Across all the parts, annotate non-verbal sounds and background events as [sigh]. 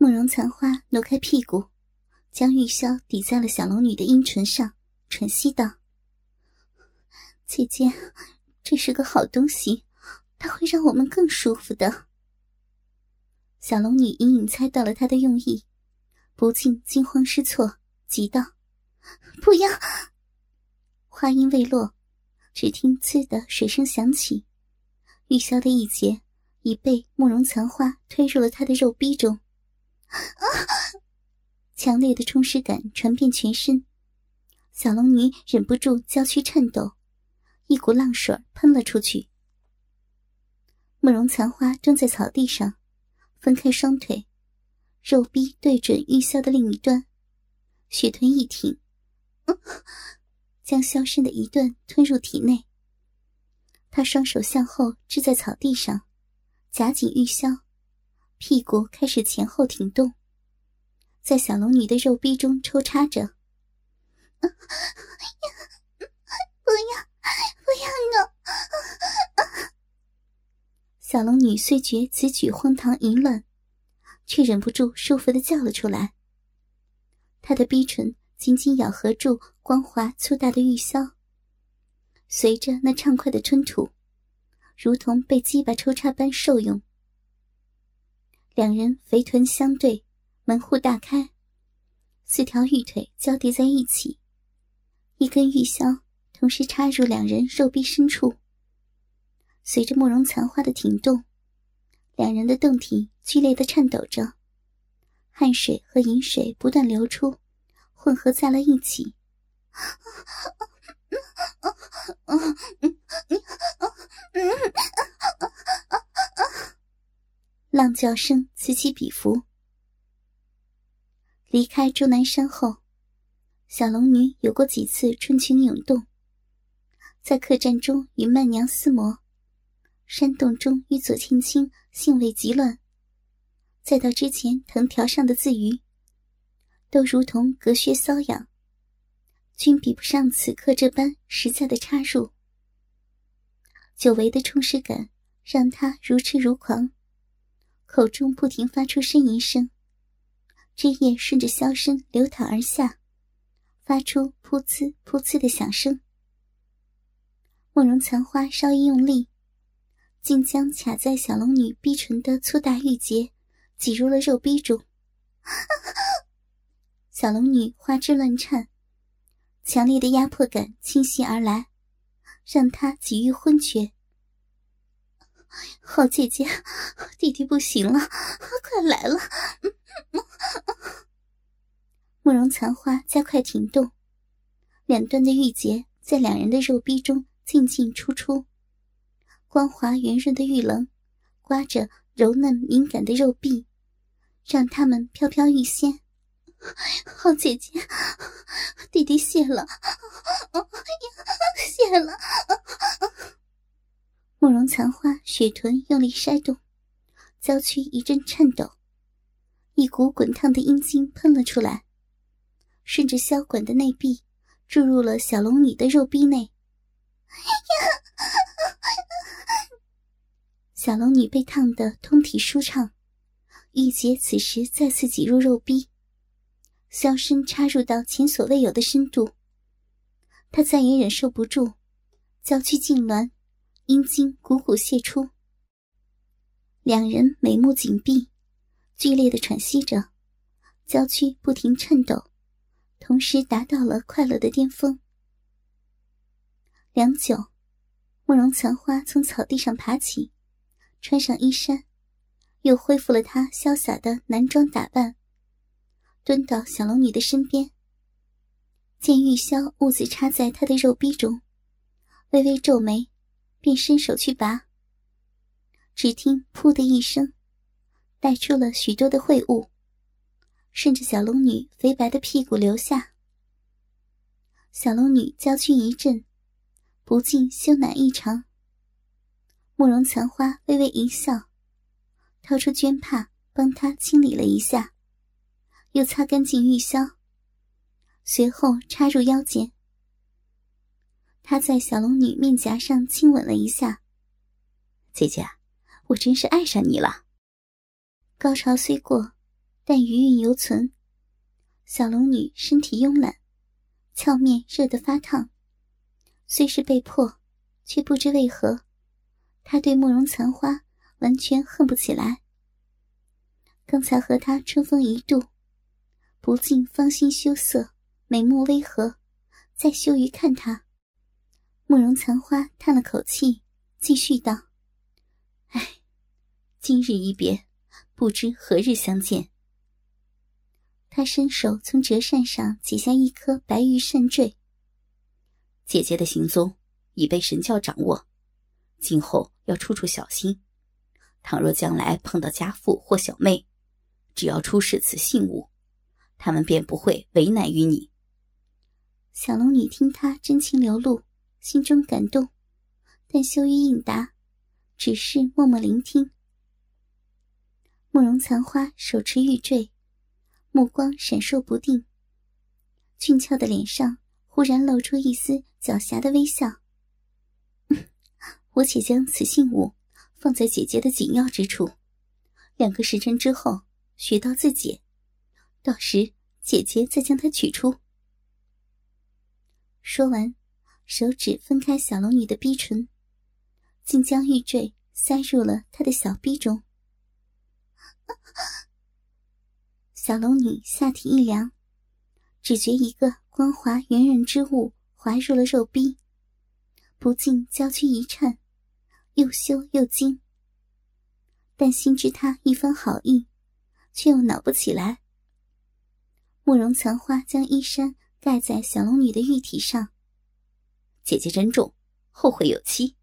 慕容残花挪开屁股，将玉箫抵在了小龙女的阴唇上，喘息道：“姐姐，这是个好东西，它会让我们更舒服的。”小龙女隐隐猜到了他的用意，不禁惊慌失措，急道：“不要！”话音未落，只听“呲”的水声响起，玉箫的一节已被慕容残花推入了他的肉壁中。[laughs] 强烈的充实感传遍全身，小龙女忍不住娇躯颤抖，一股浪水喷了出去。慕容残花蹲在草地上，分开双腿，肉壁对准玉箫的另一端，血臀一挺，将箫身的一段吞入体内。他双手向后支在草地上，夹紧玉箫。屁股开始前后挺动，在小龙女的肉壁中抽插着。不要，不要弄！小龙女虽觉此举荒唐淫乱，却忍不住舒服的叫了出来。她的逼唇紧紧咬合住光滑粗大的玉箫，随着那畅快的吞吐，如同被鸡巴抽插般受用。两人肥臀相对，门户大开，四条玉腿交叠在一起，一根玉箫同时插入两人肉壁深处。随着慕容残花的停动，两人的胴体剧烈的颤抖着，汗水和饮水不断流出，混合在了一起。[laughs] 浪叫声此起彼伏。离开终南山后，小龙女有过几次春情涌动，在客栈中与曼娘厮磨，山洞中与左青青性味极乱，再到之前藤条上的自娱，都如同隔靴搔痒，均比不上此刻这般实在的插入。久违的充实感让他如痴如狂。口中不停发出呻吟声，汁液顺着箫身流淌而下，发出噗呲噗呲的响声。慕容残花稍一用力，竟将卡在小龙女逼唇的粗大玉结挤入了肉壁中。[laughs] 小龙女花枝乱颤，强烈的压迫感侵袭而来，让她几欲昏厥。好姐姐，弟弟不行了，快来了！慕容残花加快停动，两端的玉结在两人的肉壁中进进出出，光滑圆润的玉棱刮着柔嫩敏感的肉壁，让他们飘飘欲仙。好姐姐，弟弟谢了，谢了。慕容残花雪臀用力筛动，娇躯一阵颤抖，一股滚烫的阴茎喷了出来，顺着箫管的内壁注入了小龙女的肉壁内。小龙女被烫得通体舒畅，玉洁此时再次挤入肉壁，箫身插入到前所未有的深度，她再也忍受不住，娇躯痉挛。阴茎汩汩泄出，两人眉目紧闭，剧烈的喘息着，娇躯不停颤抖，同时达到了快乐的巅峰。良久，慕容残花从草地上爬起，穿上衣衫，又恢复了她潇洒的男装打扮，蹲到小龙女的身边，见玉箫兀自插在她的肉壁中，微微皱眉。便伸手去拔，只听“噗”的一声，带出了许多的秽物，顺着小龙女肥白的屁股流下。小龙女娇躯一震，不禁羞赧异常。慕容残花微微一笑，掏出绢帕帮她清理了一下，又擦干净玉箫，随后插入腰间。他在小龙女面颊上亲吻了一下。姐姐，我真是爱上你了。高潮虽过，但余韵犹存。小龙女身体慵懒，俏面热得发烫。虽是被迫，却不知为何，她对慕容残花完全恨不起来。刚才和他春风一度，不禁芳心羞涩，眉目微合，再羞于看他。慕容残花叹了口气，继续道：“哎，今日一别，不知何日相见。”他伸手从折扇上解下一颗白玉扇坠。姐姐的行踪已被神教掌握，今后要处处小心。倘若将来碰到家父或小妹，只要出示此信物，他们便不会为难于你。小龙女听他真情流露。心中感动，但羞于应答，只是默默聆听。慕容残花手持玉坠，目光闪烁不定，俊俏的脸上忽然露出一丝狡黠的微笑。[laughs] 我且将此信物放在姐姐的紧要之处，两个时辰之后学到自解，到时姐姐再将它取出。说完。手指分开小龙女的逼唇，竟将玉坠塞入了她的小逼中。[laughs] 小龙女下体一凉，只觉一个光滑圆润之物滑入了肉壁，不禁娇躯一颤，又羞又惊。但心知他一番好意，却又恼不起来。慕容残花将衣衫盖在小龙女的玉体上。姐姐珍重，后会有期。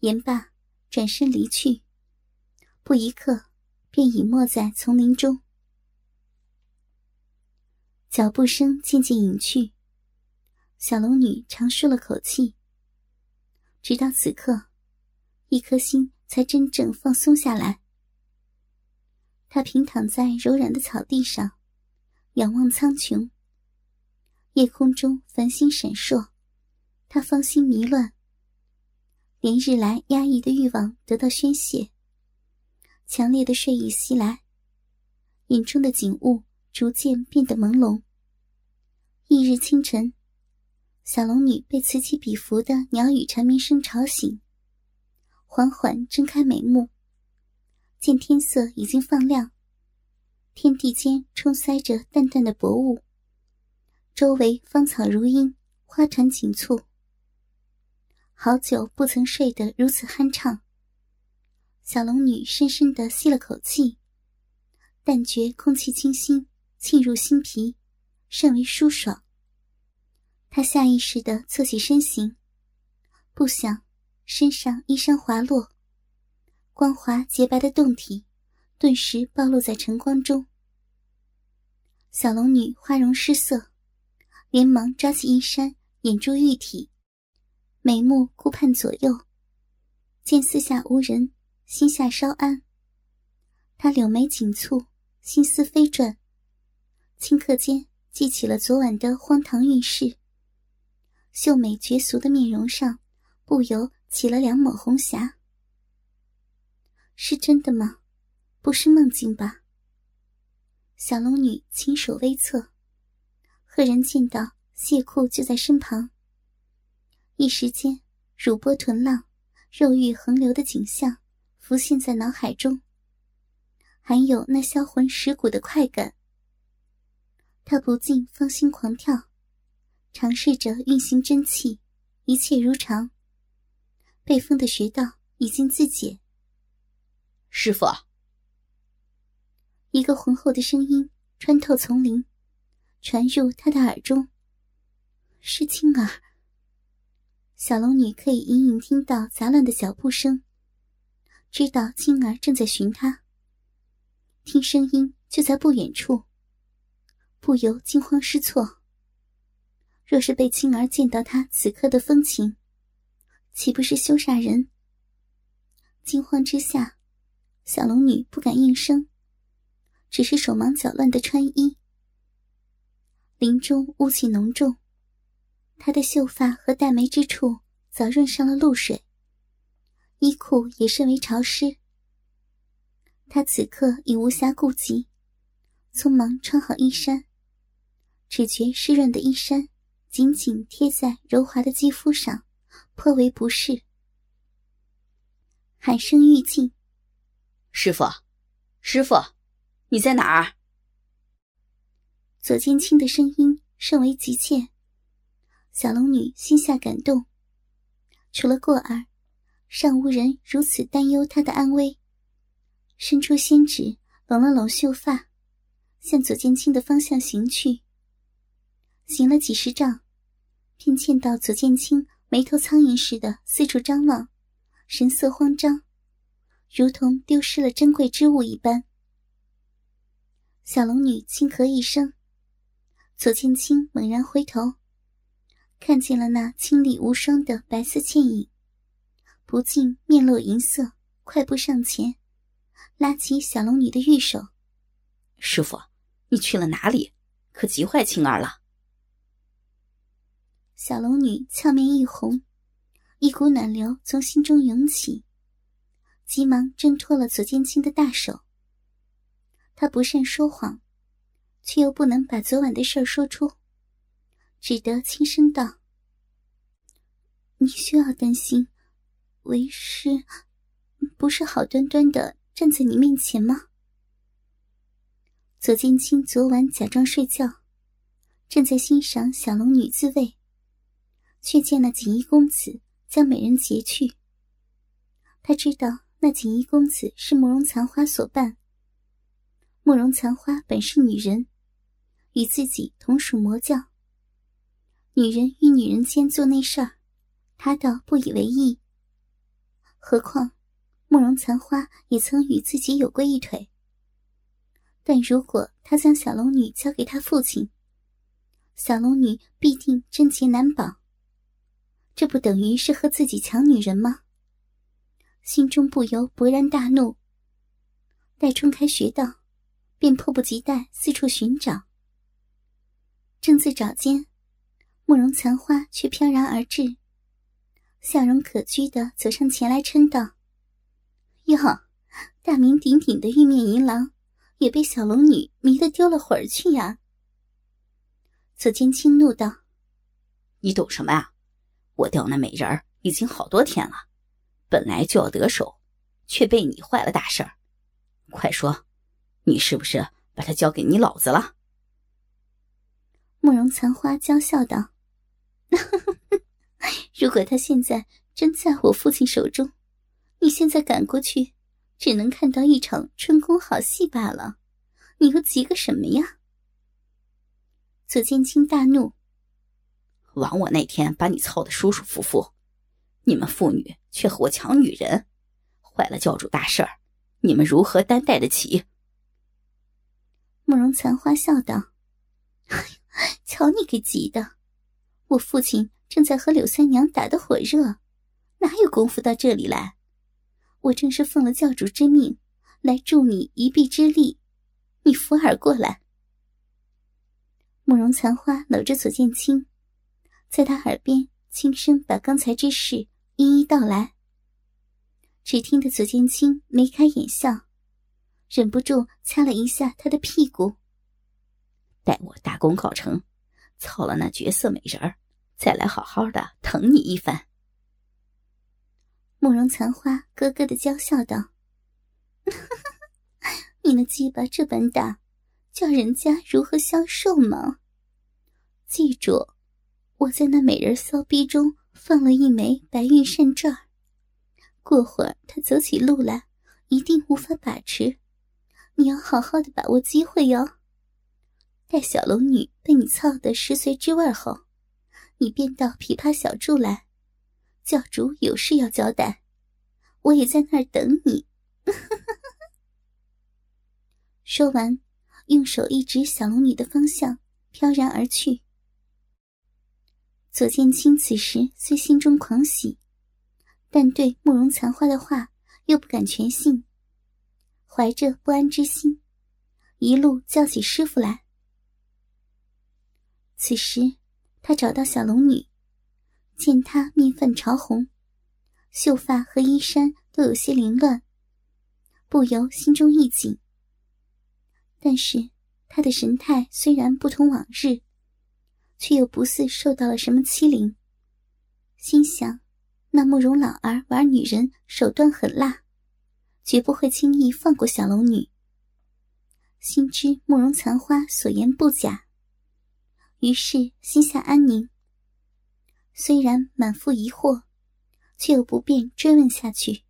言罢，转身离去。不一刻，便隐没在丛林中。脚步声渐渐隐去，小龙女长舒了口气。直到此刻，一颗心才真正放松下来。她平躺在柔软的草地上，仰望苍穹。夜空中繁星闪烁。他芳心迷乱，连日来压抑的欲望得到宣泄，强烈的睡意袭来，眼中的景物逐渐变得朦胧。翌日清晨，小龙女被此起彼伏的鸟语蝉鸣声吵醒，缓缓睁开美目，见天色已经放亮，天地间充塞着淡淡的薄雾，周围芳草如茵，花团锦簇。好久不曾睡得如此酣畅。小龙女深深的吸了口气，但觉空气清新，沁入心脾，甚为舒爽。她下意识的侧起身形，不想身上衣衫滑落，光滑洁白的胴体顿时暴露在晨光中。小龙女花容失色，连忙抓起衣衫掩住玉体。眉目顾盼左右，见四下无人，心下稍安。他柳眉紧蹙，心思飞转，顷刻间记起了昨晚的荒唐韵事。秀美绝俗的面容上，不由起了两抹红霞。是真的吗？不是梦境吧？小龙女轻手微侧，赫然见到谢库就在身旁。一时间，乳波臀浪、肉欲横流的景象浮现在脑海中，还有那销魂蚀骨的快感。他不禁芳心狂跳，尝试着运行真气，一切如常。被封的穴道已经自解。师傅，一个浑厚的声音穿透丛林，传入他的耳中。是青儿。小龙女可以隐隐听到杂乱的脚步声，知道青儿正在寻她。听声音就在不远处，不由惊慌失措。若是被青儿见到她此刻的风情，岂不是羞煞人？惊慌之下，小龙女不敢应声，只是手忙脚乱的穿衣。林中雾气浓重。她的秀发和黛眉之处早润上了露水，衣裤也甚为潮湿。他此刻已无暇顾及，匆忙穿好衣衫，只觉湿润的衣衫紧紧贴在柔滑的肌肤上，颇为不适。喊声欲尽，师傅，师傅，你在哪儿？左剑清的声音甚为急切。小龙女心下感动，除了过儿，尚无人如此担忧她的安危。伸出仙指，拢了拢秀发，向左剑清的方向行去。行了几十丈，便见到左剑清眉头苍蝇似的四处张望。神色慌张，如同丢失了珍贵之物一般。小龙女轻咳一声，左剑清猛然回头，看见了那清丽无双的白色倩影，不禁面露银色，快步上前，拉起小龙女的玉手：“师傅，你去了哪里？可急坏青儿了。”小龙女俏面一红。一股暖流从心中涌起，急忙挣脱了左剑清的大手。她不善说谎，却又不能把昨晚的事说出，只得轻声道：“你需要担心，为师不是好端端的站在你面前吗？”左剑清昨晚假装睡觉，正在欣赏小龙女自慰，却见了锦衣公子。将美人劫去。他知道那锦衣公子是慕容残花所扮。慕容残花本是女人，与自己同属魔教。女人与女人间做那事儿，他倒不以为意。何况慕容残花也曾与自己有过一腿。但如果他将小龙女交给他父亲，小龙女必定贞洁难保。这不等于是和自己抢女人吗？心中不由勃然大怒。待冲开穴道，便迫不及待四处寻找。正自找间，慕容残花却飘然而至，笑容可掬的走上前来，称道：“哟，大名鼎鼎的玉面银狼，也被小龙女迷得丢了魂儿去呀！”左剑清怒道：“你懂什么啊？”我钓那美人儿已经好多天了，本来就要得手，却被你坏了大事儿。快说，你是不是把她交给你老子了？慕容残花娇笑道：“ [laughs] 如果他现在真在我父亲手中，你现在赶过去，只能看到一场春宫好戏罢了。你又急个什么呀？”左剑清大怒。枉我那天把你操的舒舒服服，你们妇女却和我抢女人，坏了教主大事儿，你们如何担待得起？慕容残花笑道：“ [laughs] 瞧你给急的，我父亲正在和柳三娘打得火热，哪有功夫到这里来？我正是奉了教主之命，来助你一臂之力，你扶耳过来。”慕容残花搂着左剑清。在他耳边轻声把刚才之事一一道来。只听得左剑清眉开眼笑，忍不住掐了一下他的屁股。待我大功告成，操了那绝色美人儿，再来好好的疼你一番。慕容残花咯咯的娇笑道：“ [laughs] 你的鸡巴这般大，叫人家如何消受吗？记住。”我在那美人骚逼中放了一枚白玉扇坠过会儿他走起路来一定无法把持，你要好好的把握机会哟。待小龙女被你操得十髓之味后，你便到琵琶小筑来，教主有事要交代，我也在那儿等你。[laughs] 说完，用手一指小龙女的方向，飘然而去。左剑清此时虽心中狂喜，但对慕容残花的话又不敢全信，怀着不安之心，一路叫起师傅来。此时，他找到小龙女，见她面泛潮红，秀发和衣衫都有些凌乱，不由心中一紧。但是他的神态虽然不同往日，却又不似受到了什么欺凌。心想，那慕容老儿玩女人手段狠辣，绝不会轻易放过小龙女。心知慕容残花所言不假，于是心下安宁。虽然满腹疑惑，却又不便追问下去。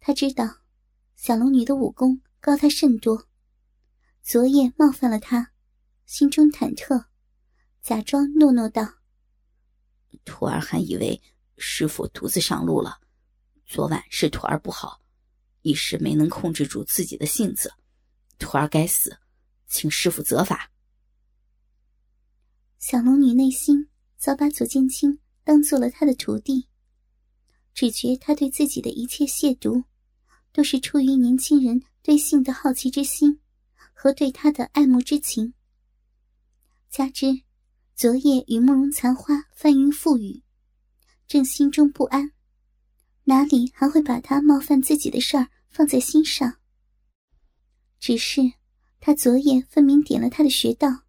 他知道，小龙女的武功高他甚多，昨夜冒犯了他，心中忐忑，假装诺诺道：“徒儿还以为师傅独自上路了，昨晚是徒儿不好，一时没能控制住自己的性子。”徒儿该死，请师傅责罚。小龙女内心早把左剑清当做了他的徒弟，只觉他对自己的一切亵渎，都是出于年轻人对性的好奇之心和对他的爱慕之情。加之昨夜与慕容残花翻云覆雨，正心中不安，哪里还会把他冒犯自己的事儿放在心上？只是，他昨夜分明点了他的穴道，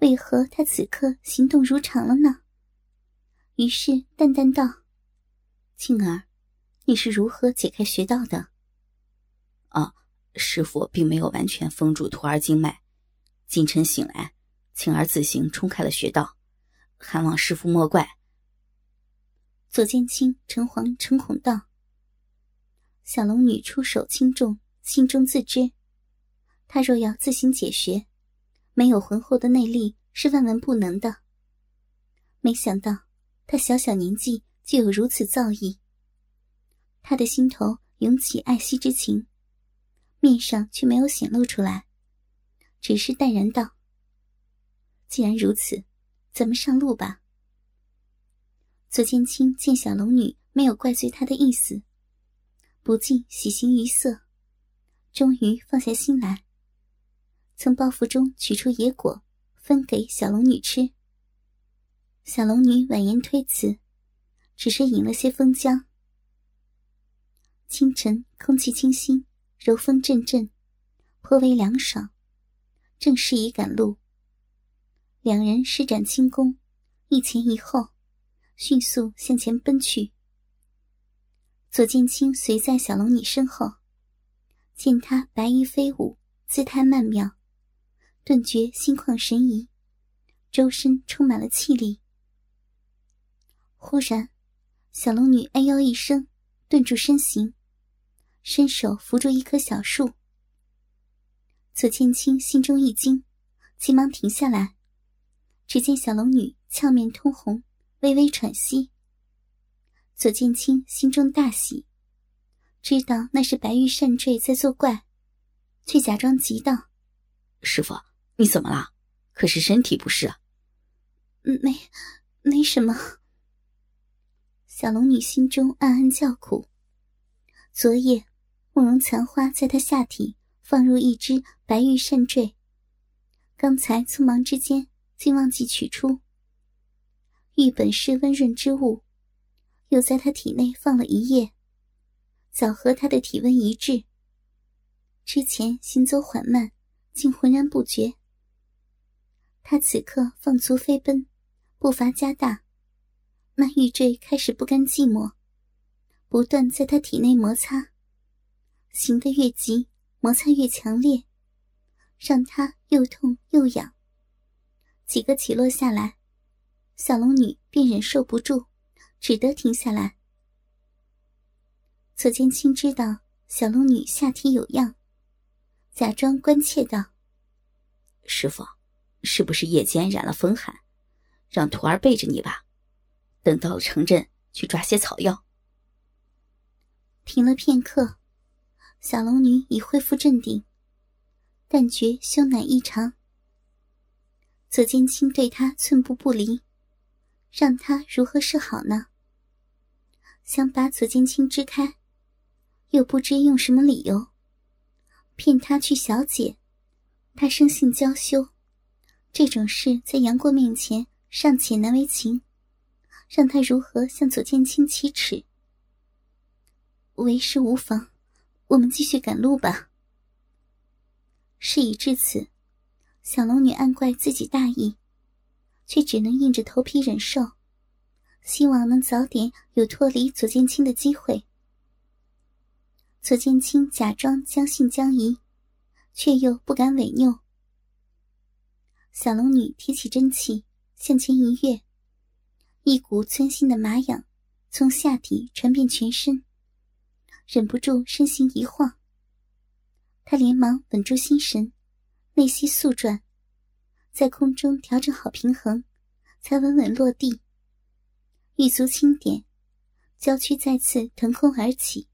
为何他此刻行动如常了呢？于是淡淡道：“庆儿，你是如何解开穴道的？”“啊，师傅并没有完全封住徒儿经脉。今晨醒来，庆儿自行冲开了穴道，还望师傅莫怪。”左剑清诚惶诚恐道：“小龙女出手轻重，心中自知。”她若要自行解穴，没有浑厚的内力是万万不能的。没想到他小小年纪就有如此造诣，他的心头涌起爱惜之情，面上却没有显露出来，只是淡然道：“既然如此，咱们上路吧。”左剑清见小龙女没有怪罪他的意思，不禁喜形于色，终于放下心来。从包袱中取出野果，分给小龙女吃。小龙女婉言推辞，只是饮了些蜂浆。清晨空气清新，柔风阵阵，颇为凉爽，正适宜赶路。两人施展轻功，一前一后，迅速向前奔去。左剑清随在小龙女身后，见她白衣飞舞，姿态曼妙。顿觉心旷神怡，周身充满了气力。忽然，小龙女哎呦一声，顿住身形，伸手扶住一棵小树。左剑清心中一惊，急忙停下来。只见小龙女俏面通红，微微喘息。左剑清心中大喜，知道那是白玉扇坠在作怪，却假装急道：“师傅。”你怎么了？可是身体不适啊？没，没什么。小龙女心中暗暗叫苦。昨夜慕容残花在她下体放入一只白玉扇坠，刚才匆忙之间竟忘记取出。玉本是温润之物，又在她体内放了一夜，早和她的体温一致。之前行走缓慢，竟浑然不觉。他此刻放足飞奔，步伐加大，那玉坠开始不甘寂寞，不断在他体内摩擦，行得越急，摩擦越强烈，让他又痛又痒。几个起落下来，小龙女便忍受不住，只得停下来。左剑清知道小龙女下体有恙，假装关切道：“师傅。”是不是夜间染了风寒？让徒儿背着你吧。等到了城镇，去抓些草药。停了片刻，小龙女已恢复镇定，但觉羞赧异常。左剑清对她寸步不离，让她如何是好呢？想把左剑清支开，又不知用什么理由骗他去小姐。他生性娇羞。这种事在杨过面前尚且难为情，让他如何向左剑清启齿？为师无妨，我们继续赶路吧。事已至此，小龙女暗怪自己大意，却只能硬着头皮忍受，希望能早点有脱离左剑清的机会。左剑清假装将信将疑，却又不敢违拗。小龙女提起真气，向前一跃，一股钻心的麻痒从下体传遍全身，忍不住身形一晃。她连忙稳住心神，内息速转，在空中调整好平衡，才稳稳落地。玉足轻点，娇躯再次腾空而起。